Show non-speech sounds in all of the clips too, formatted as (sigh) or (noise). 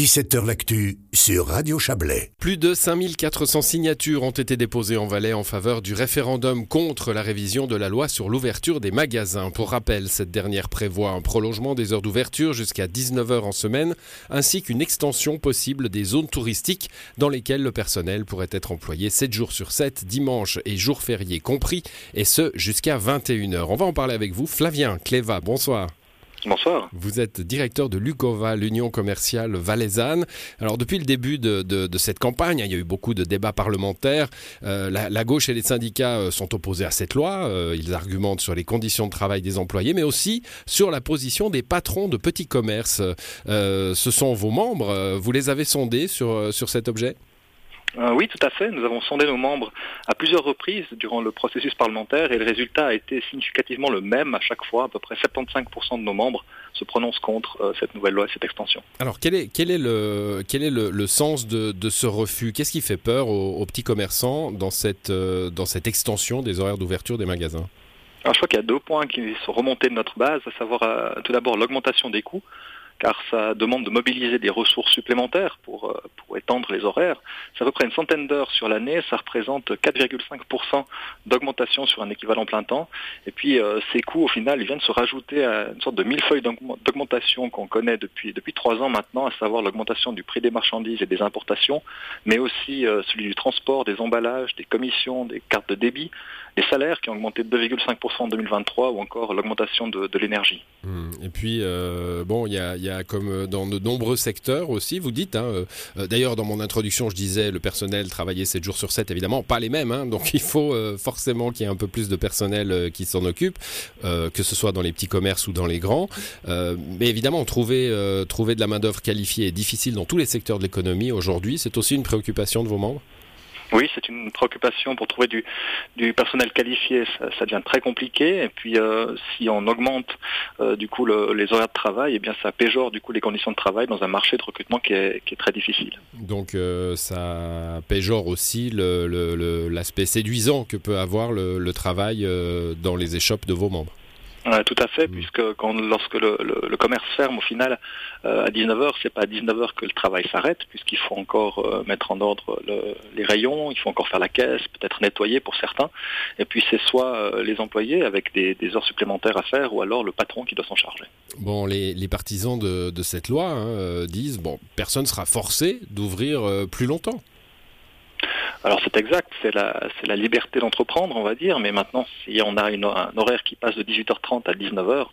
17h L'actu sur Radio Chablais. Plus de 5400 signatures ont été déposées en Valais en faveur du référendum contre la révision de la loi sur l'ouverture des magasins. Pour rappel, cette dernière prévoit un prolongement des heures d'ouverture jusqu'à 19h en semaine, ainsi qu'une extension possible des zones touristiques dans lesquelles le personnel pourrait être employé 7 jours sur 7, dimanche et jours fériés compris, et ce jusqu'à 21h. On va en parler avec vous. Flavien Cléva, bonsoir. Bonsoir. Vous êtes directeur de l'UCOVA, l'Union commerciale valaisanne. Alors depuis le début de, cette campagne, il y a eu beaucoup de débats parlementaires. Euh, la, gauche et les syndicats euh, sont opposés à cette loi. Euh, ils argumentent sur les conditions de travail des employés, mais aussi sur la position des patrons de petits commerces. ce sont vos membres. Vous les avez sondés sur, sur cet objet? Euh, oui, tout à fait. Nous avons sondé nos membres à plusieurs reprises durant le processus parlementaire et le résultat a été significativement le même à chaque fois. À peu près 75% de nos membres se prononcent contre euh, cette nouvelle loi et cette extension. Alors quel est, quel est, le, quel est le, sens de, ce refus? Qu'est-ce qui fait peur aux, petits commerçants dans cette, euh, dans cette extension des horaires d'ouverture des magasins? Alors, je crois qu'il y a deux points qui sont remontés de notre base, à savoir tout d'abord l'augmentation des coûts car ça demande de mobiliser des ressources supplémentaires pour, euh, pour étendre les horaires. C'est à peu près une centaine d'heures sur l'année, ça représente 4,5% d'augmentation sur un équivalent plein temps. Et puis euh, ces coûts, au final, ils viennent se rajouter à une sorte de millefeuille d'augmentation qu'on connaît depuis depuis trois ans maintenant, à savoir l'augmentation du prix des marchandises et des importations, mais aussi euh, celui du transport, des emballages, des commissions, des cartes de débit, les salaires qui ont augmenté de 2,5% en 2023 ou encore l'augmentation de, l'énergie. Mmh. Et puis, bon, il y a comme dans de nombreux secteurs aussi, vous dites. Hein, euh, D'ailleurs, dans mon introduction, je disais le personnel travaillait 7 jours sur 7, évidemment, pas les mêmes. Hein, donc (laughs) il faut euh, forcément qu'il y ait un peu plus de personnel euh, qui s'en occupe, que ce soit dans les petits commerces ou dans les grands. mais évidemment, trouver, trouver de la main-d'œuvre qualifiée est difficile dans tous les secteurs de l'économie aujourd'hui. C'est aussi une préoccupation de vos membres? Oui, c'est une préoccupation pour trouver du, personnel qualifié, ça, devient très compliqué. Et puis, euh, si on augmente euh, du coup les horaires de travail, eh bien, ça péjore du coup les conditions de travail dans un marché de recrutement qui est, qui est très difficile. Donc, euh, ça péjore aussi l'aspect séduisant que peut avoir le travail dans les échoppes de vos membres tout à fait, puisque lorsque le, commerce ferme au final euh, à 19h, c'est pas à 19h que le travail s'arrête, puisqu'il faut encore euh, mettre en ordre les rayons, il faut encore faire la caisse, peut-être nettoyer pour certains, et puis c'est soit euh, les employés avec des, heures supplémentaires à faire, ou alors le patron qui doit s'en charger. Bon, les, partisans de, cette loi hein, disent, bon, personne sera forcé d'ouvrir plus longtemps. Alors c'est exact, c'est la, liberté d'entreprendre, on va dire, mais maintenant, si on a un horaire qui passe de 18h30 à 19h,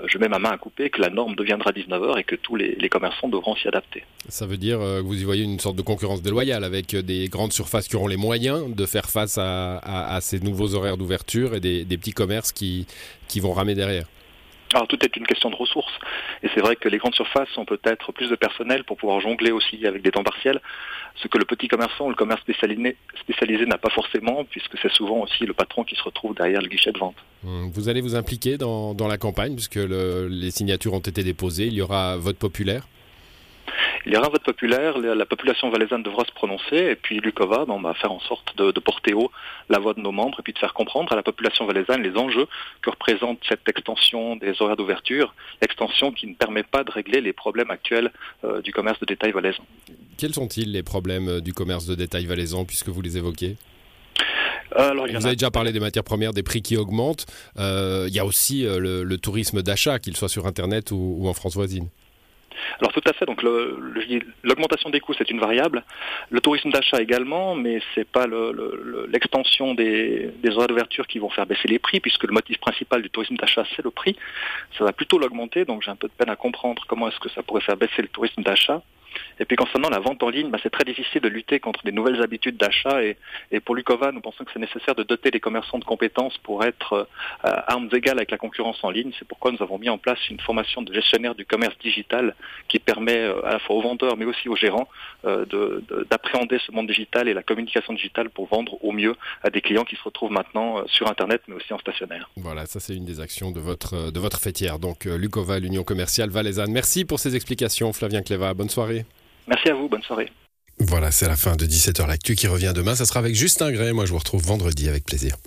euh, je mets ma main à couper que la norme deviendra 19h et que tous les, commerçants devront s'y adapter. Ça veut dire euh, que vous y voyez une sorte de concurrence déloyale avec euh, des grandes surfaces qui auront les moyens de faire face à, ces nouveaux horaires d'ouverture et des, petits commerces qui vont ramer derrière. Alors tout est une question de ressources. Et c'est vrai que les grandes surfaces ont peut-être plus de personnel pour pouvoir jongler aussi avec des temps partiels, ce que le petit commerçant ou le commerce spécialisé, n'a pas forcément, puisque c'est souvent aussi le patron qui se retrouve derrière le guichet de vente. Hum, vous allez vous impliquer dans, la campagne, puisque les signatures ont été déposées. Il y aura vote populaire? Il y aura un vote populaire, la population valaisanne devra se prononcer, et puis l'UCOVA on va faire en sorte de, porter haut la voix de nos membres, et puis de faire comprendre à la population valaisanne les enjeux que représente cette extension des horaires d'ouverture, extension qui ne permet pas de régler les problèmes actuels euh, du commerce de détail valaisan. Quels sont-ils les problèmes euh, du commerce de détail valaisan, puisque vous les évoquez euh, vous avez déjà parlé des matières premières, des prix qui augmentent. il y a aussi le, tourisme d'achat, qu'il soit sur Internet ou en France voisine. Alors tout à fait. Donc l'augmentation des coûts c'est une variable. Le tourisme d'achat également, mais c'est pas l'extension des, des horaires d'ouverture qui vont faire baisser les prix, puisque le motif principal du tourisme d'achat c'est le prix. Ça va plutôt l'augmenter. Donc j'ai un peu de peine à comprendre comment est-ce que ça pourrait faire baisser le tourisme d'achat. Et puis concernant la vente en ligne, bah, c'est très difficile de lutter contre des nouvelles habitudes d'achat. Et, pour Lucova, nous pensons que c'est nécessaire de doter les commerçants de compétences pour être euh, à armes égales avec la concurrence en ligne. C'est pourquoi nous avons mis en place une formation de gestionnaire du commerce digital qui permet euh, à la fois aux vendeurs mais aussi aux gérants euh, d'appréhender ce monde digital et la communication digitale pour vendre au mieux à des clients qui se retrouvent maintenant sur Internet mais aussi en stationnaire. Voilà, ça c'est une des actions de votre, de votre fêtière. Donc Lucova, l'Union commerciale valaisanne. Merci pour ces explications, Flavien Cléva. Bonne soirée. Merci à vous, bonne soirée. Voilà, c'est la fin de 17h L'actu qui revient demain. Ça sera avec Justin Gray. Moi, je vous retrouve vendredi avec plaisir.